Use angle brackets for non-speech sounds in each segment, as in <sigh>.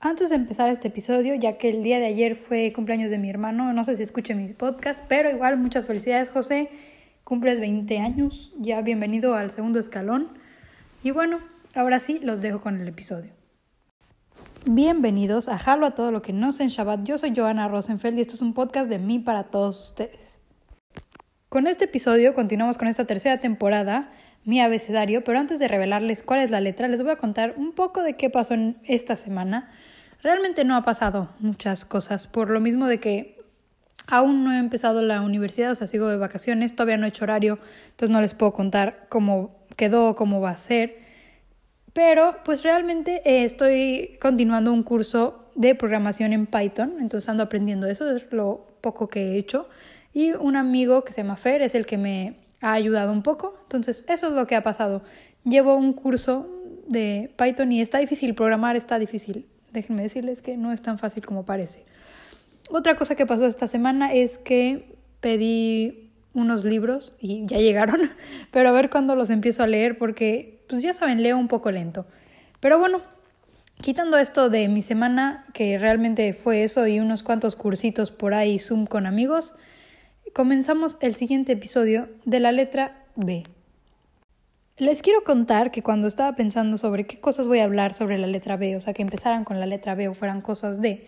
Antes de empezar este episodio, ya que el día de ayer fue cumpleaños de mi hermano, no sé si escuche mis podcasts, pero igual muchas felicidades José, cumples 20 años, ya bienvenido al segundo escalón. Y bueno, ahora sí, los dejo con el episodio. Bienvenidos a Jalo a todo lo que no sé en Shabbat. Yo soy Joana Rosenfeld y esto es un podcast de mí para todos ustedes. Con este episodio continuamos con esta tercera temporada, mi abecedario, pero antes de revelarles cuál es la letra, les voy a contar un poco de qué pasó en esta semana Realmente no ha pasado muchas cosas, por lo mismo de que aún no he empezado la universidad, o sea, sigo de vacaciones, todavía no he hecho horario, entonces no les puedo contar cómo quedó, cómo va a ser. Pero pues realmente eh, estoy continuando un curso de programación en Python, entonces ando aprendiendo eso, es lo poco que he hecho. Y un amigo que se llama Fer es el que me ha ayudado un poco, entonces eso es lo que ha pasado. Llevo un curso de Python y está difícil, programar está difícil déjenme decirles que no es tan fácil como parece. Otra cosa que pasó esta semana es que pedí unos libros y ya llegaron, <laughs> pero a ver cuándo los empiezo a leer porque, pues ya saben, leo un poco lento. Pero bueno, quitando esto de mi semana, que realmente fue eso y unos cuantos cursitos por ahí, Zoom con amigos, comenzamos el siguiente episodio de la letra B. Les quiero contar que cuando estaba pensando sobre qué cosas voy a hablar sobre la letra B, o sea, que empezaran con la letra B o fueran cosas D,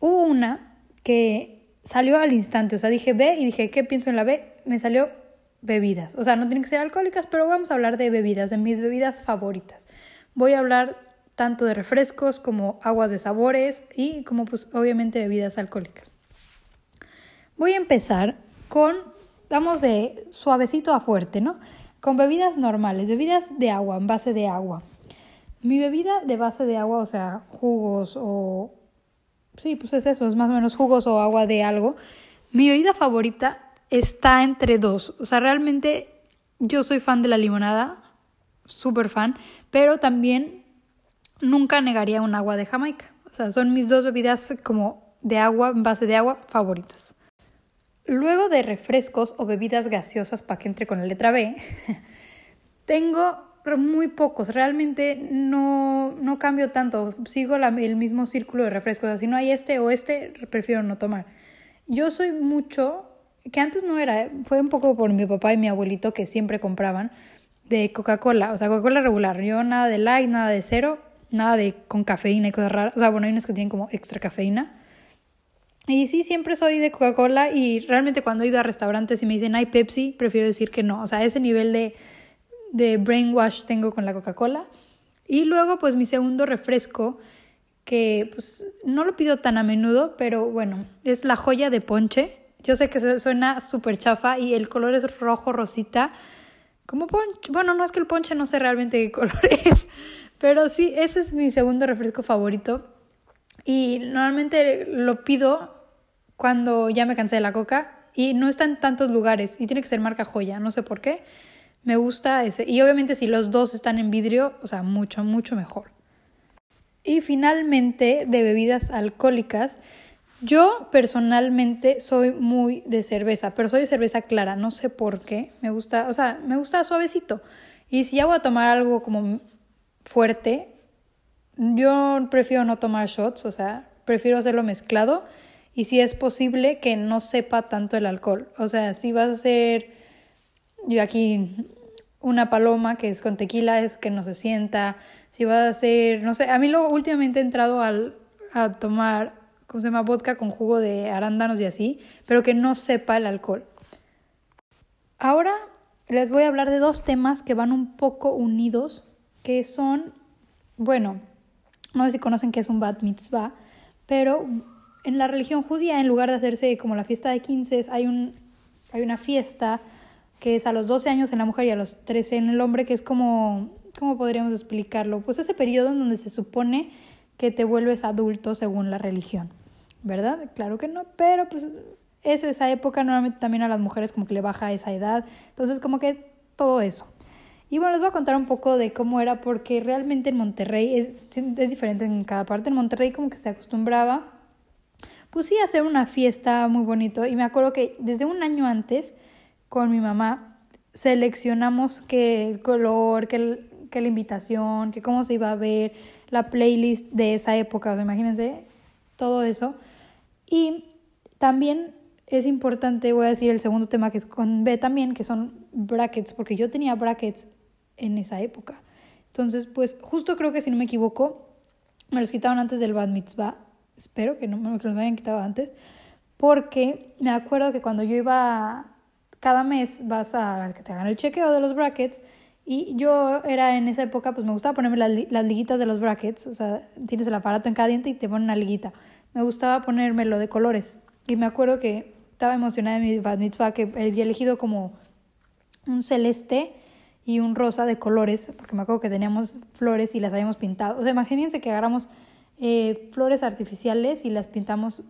hubo una que salió al instante, o sea, dije B y dije, ¿qué pienso en la B? Me salió bebidas, o sea, no tienen que ser alcohólicas, pero vamos a hablar de bebidas, de mis bebidas favoritas. Voy a hablar tanto de refrescos como aguas de sabores y como pues obviamente bebidas alcohólicas. Voy a empezar con, vamos de suavecito a fuerte, ¿no? Con bebidas normales, bebidas de agua, en base de agua. Mi bebida de base de agua, o sea, jugos o... Sí, pues es eso, es más o menos jugos o agua de algo. Mi bebida favorita está entre dos. O sea, realmente yo soy fan de la limonada, súper fan, pero también nunca negaría un agua de Jamaica. O sea, son mis dos bebidas como de agua, en base de agua, favoritas. Luego de refrescos o bebidas gaseosas para que entre con la letra B, <laughs> tengo muy pocos. Realmente no, no cambio tanto. Sigo el mismo círculo de refrescos. Si no hay este o este, prefiero no tomar. Yo soy mucho, que antes no era, fue un poco por mi papá y mi abuelito que siempre compraban, de Coca-Cola. O sea, Coca-Cola regular. Yo nada de light, nada de cero, nada de con cafeína y cosas raras. O sea, bueno, hay unas que tienen como extra cafeína. Y sí, siempre soy de Coca-Cola y realmente cuando he ido a restaurantes y me dicen hay Pepsi, prefiero decir que no. O sea, ese nivel de, de brainwash tengo con la Coca-Cola. Y luego, pues mi segundo refresco, que pues no lo pido tan a menudo, pero bueno, es la joya de ponche. Yo sé que suena súper chafa y el color es rojo, rosita. Como ponche. Bueno, no es que el ponche no sé realmente qué color <laughs> es, pero sí, ese es mi segundo refresco favorito. Y normalmente lo pido cuando ya me cansé de la coca y no está en tantos lugares y tiene que ser marca joya, no sé por qué. Me gusta ese. Y obviamente si los dos están en vidrio, o sea, mucho, mucho mejor. Y finalmente, de bebidas alcohólicas, yo personalmente soy muy de cerveza, pero soy de cerveza clara, no sé por qué. Me gusta, o sea, me gusta suavecito. Y si ya voy a tomar algo como fuerte, yo prefiero no tomar shots, o sea, prefiero hacerlo mezclado y si es posible que no sepa tanto el alcohol. O sea, si vas a hacer, yo aquí, una paloma que es con tequila, es que no se sienta. Si vas a hacer, no sé, a mí lo últimamente he entrado al, a tomar, ¿cómo se llama? Vodka con jugo de arándanos y así, pero que no sepa el alcohol. Ahora les voy a hablar de dos temas que van un poco unidos, que son, bueno, no sé si conocen qué es un bat mitzvah, pero en la religión judía, en lugar de hacerse como la fiesta de 15, hay, un, hay una fiesta que es a los 12 años en la mujer y a los 13 en el hombre, que es como, ¿cómo podríamos explicarlo? Pues ese periodo en donde se supone que te vuelves adulto según la religión, ¿verdad? Claro que no, pero pues es esa época, normalmente también a las mujeres como que le baja esa edad, entonces como que todo eso. Y bueno, les voy a contar un poco de cómo era, porque realmente en Monterrey es, es diferente en cada parte. En Monterrey como que se acostumbraba pues sí, hacer una fiesta muy bonito. Y me acuerdo que desde un año antes, con mi mamá, seleccionamos qué color, qué, que la invitación, que cómo se iba a ver, la playlist de esa época, o sea, imagínense todo eso. Y también es importante, voy a decir el segundo tema que es con B también, que son brackets, porque yo tenía brackets en esa época. Entonces, pues justo creo que si no me equivoco, me los quitaron antes del Bad Mitzvah. Espero que no que los me hayan quitado antes. Porque me acuerdo que cuando yo iba, cada mes vas a que te hagan el chequeo de los brackets. Y yo era en esa época, pues me gustaba ponerme las, las liguitas de los brackets. O sea, tienes el aparato en cada diente y te ponen una liguita. Me gustaba ponérmelo de colores. Y me acuerdo que estaba emocionada en mi bat mitzvah, que había elegido como un celeste y un rosa de colores, porque me acuerdo que teníamos flores y las habíamos pintado. O sea, imagínense que agarramos eh, flores artificiales y las pintamos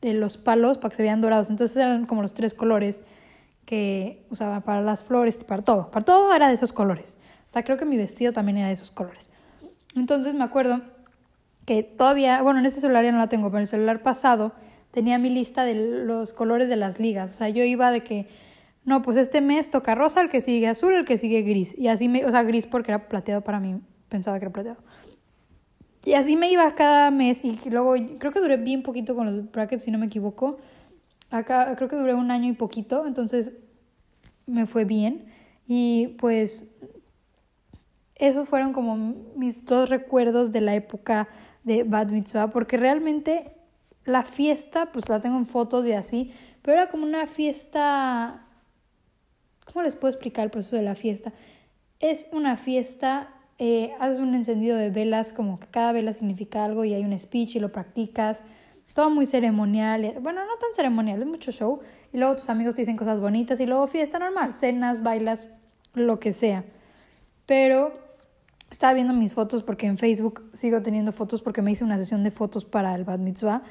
de los palos para que se vean dorados. Entonces eran como los tres colores que usaba para las flores, para todo. Para todo era de esos colores. O sea, creo que mi vestido también era de esos colores. Entonces me acuerdo que todavía, bueno, en este celular ya no la tengo, pero en el celular pasado tenía mi lista de los colores de las ligas. O sea, yo iba de que no, pues este mes toca rosa, el que sigue azul, el que sigue gris. Y así me, o sea, gris porque era plateado para mí, pensaba que era plateado. Y así me iba cada mes y luego creo que duré bien poquito con los brackets, si no me equivoco. Acá creo que duré un año y poquito, entonces me fue bien. Y pues esos fueron como mis dos recuerdos de la época de Bad Mitzvah, porque realmente la fiesta, pues la tengo en fotos y así, pero era como una fiesta ¿Cómo les puedo explicar el proceso de la fiesta? Es una fiesta, eh, haces un encendido de velas, como que cada vela significa algo y hay un speech y lo practicas. Todo muy ceremonial. Bueno, no tan ceremonial, es mucho show. Y luego tus amigos te dicen cosas bonitas y luego fiesta normal, cenas, bailas, lo que sea. Pero estaba viendo mis fotos porque en Facebook sigo teniendo fotos porque me hice una sesión de fotos para el Bad Mitzvah.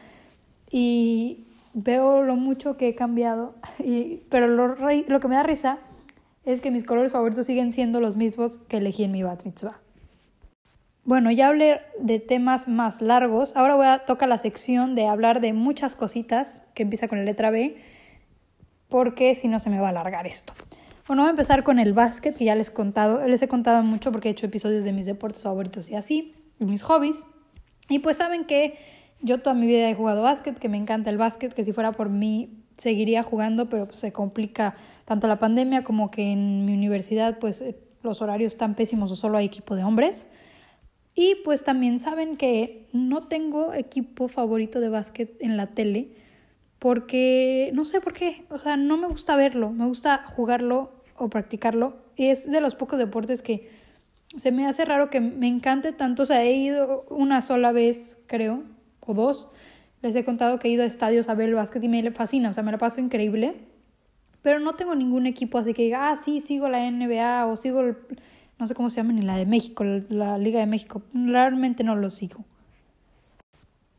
Y veo lo mucho que he cambiado, <laughs> y, pero lo, lo que me da risa es que mis colores favoritos siguen siendo los mismos que elegí en mi bat mitzvah. Bueno, ya hablé de temas más largos. Ahora voy a tocar la sección de hablar de muchas cositas que empieza con la letra B, porque si no se me va a alargar esto. Bueno, voy a empezar con el básquet, que ya les he contado, les he contado mucho porque he hecho episodios de mis deportes favoritos y así, mis hobbies. Y pues saben que yo toda mi vida he jugado básquet, que me encanta el básquet, que si fuera por mí seguiría jugando, pero pues, se complica tanto la pandemia como que en mi universidad pues los horarios están pésimos o solo hay equipo de hombres. Y pues también saben que no tengo equipo favorito de básquet en la tele porque no sé por qué, o sea, no me gusta verlo, me gusta jugarlo o practicarlo. Es de los pocos deportes que se me hace raro que me encante tanto, o sea, he ido una sola vez, creo, o dos, les he contado que he ido a estadios a ver el básquet y me fascina, o sea, me la paso increíble. Pero no tengo ningún equipo así que diga, ah, sí, sigo la NBA o sigo, no sé cómo se llama, ni la de México, la Liga de México. Realmente no lo sigo.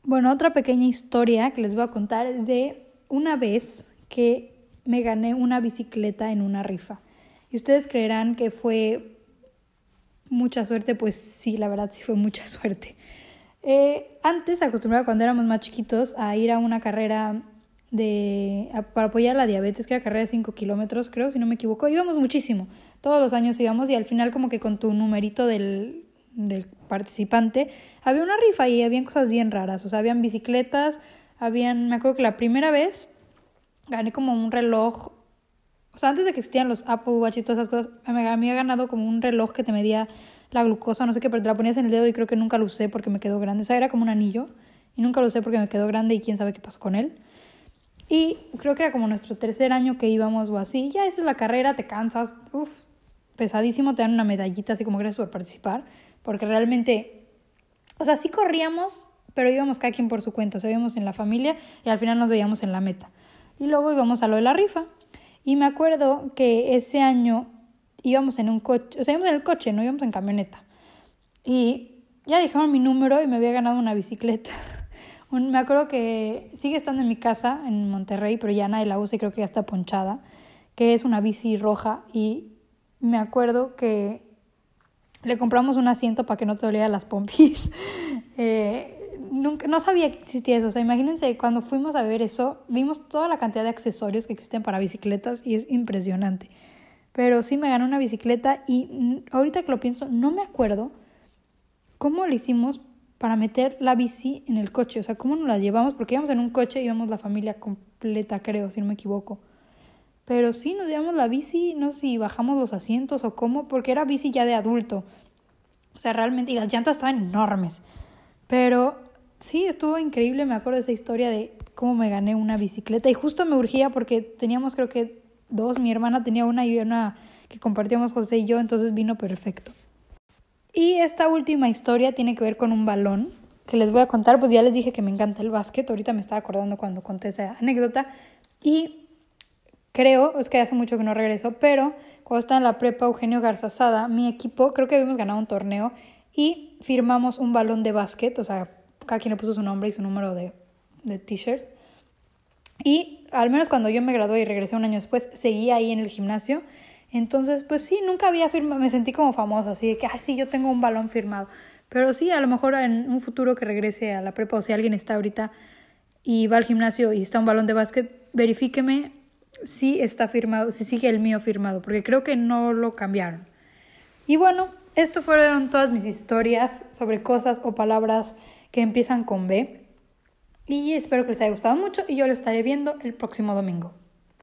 Bueno, otra pequeña historia que les voy a contar es de una vez que me gané una bicicleta en una rifa. Y ustedes creerán que fue mucha suerte, pues sí, la verdad sí fue mucha suerte. Eh, antes acostumbraba cuando éramos más chiquitos a ir a una carrera de, para apoyar la diabetes, que era carrera de 5 kilómetros, creo, si no me equivoco. Íbamos muchísimo, todos los años íbamos y al final como que con tu numerito del, del participante había una rifa y habían cosas bien raras, o sea, habían bicicletas, habían, me acuerdo que la primera vez gané como un reloj, o sea, antes de que existían los Apple Watch y todas esas cosas, me había ganado como un reloj que te medía la glucosa, no sé qué, pero te la ponías en el dedo y creo que nunca lo usé porque me quedó grande. O sea, era como un anillo y nunca lo usé porque me quedó grande y quién sabe qué pasó con él. Y creo que era como nuestro tercer año que íbamos o así. Ya esa es la carrera, te cansas, uff, pesadísimo, te dan una medallita así como gracias por participar, porque realmente, o sea, sí corríamos, pero íbamos cada quien por su cuenta, o sea, en la familia y al final nos veíamos en la meta. Y luego íbamos a lo de la rifa. Y me acuerdo que ese año íbamos en un coche, o sea, íbamos en el coche, no íbamos en camioneta. Y ya dijeron mi número y me había ganado una bicicleta. <laughs> me acuerdo que sigue estando en mi casa en Monterrey, pero ya nadie la usa y creo que ya está ponchada, que es una bici roja y me acuerdo que le compramos un asiento para que no te doliera las pompis. <laughs> eh, nunca, no sabía que existía eso. O sea, imagínense, cuando fuimos a ver eso, vimos toda la cantidad de accesorios que existen para bicicletas y es impresionante. pero sí me gané una bicicleta y ahorita que lo pienso, no me acuerdo cómo lo hicimos para meter la bici en el coche, o sea, cómo nos la llevamos, porque íbamos en un coche y íbamos la familia completa, creo, si no me equivoco. Pero sí, nos llevamos la bici, no sé si bajamos los asientos o cómo, porque era bici ya de adulto. O sea, realmente, y las llantas estaban enormes. Pero sí, estuvo increíble, me acuerdo de esa historia de cómo me gané una bicicleta. Y justo me urgía porque teníamos, creo que dos, mi hermana tenía una y una que compartíamos José y yo, entonces vino perfecto. Y esta última historia tiene que ver con un balón que les voy a contar, pues ya les dije que me encanta el básquet, ahorita me estaba acordando cuando conté esa anécdota y creo, es que hace mucho que no regreso, pero cuando estaba en la prepa Eugenio Garzazada, mi equipo, creo que habíamos ganado un torneo y firmamos un balón de básquet, o sea, cada quien le puso su nombre y su número de, de t-shirt. Y al menos cuando yo me gradué y regresé un año después, seguí ahí en el gimnasio. Entonces, pues sí, nunca había firmado, me sentí como famosa, así de que, ah, sí, yo tengo un balón firmado. Pero sí, a lo mejor en un futuro que regrese a la prepa, o si alguien está ahorita y va al gimnasio y está un balón de básquet, verifíqueme si está firmado, si sigue el mío firmado, porque creo que no lo cambiaron. Y bueno, esto fueron todas mis historias sobre cosas o palabras que empiezan con B. Y espero que les haya gustado mucho y yo lo estaré viendo el próximo domingo.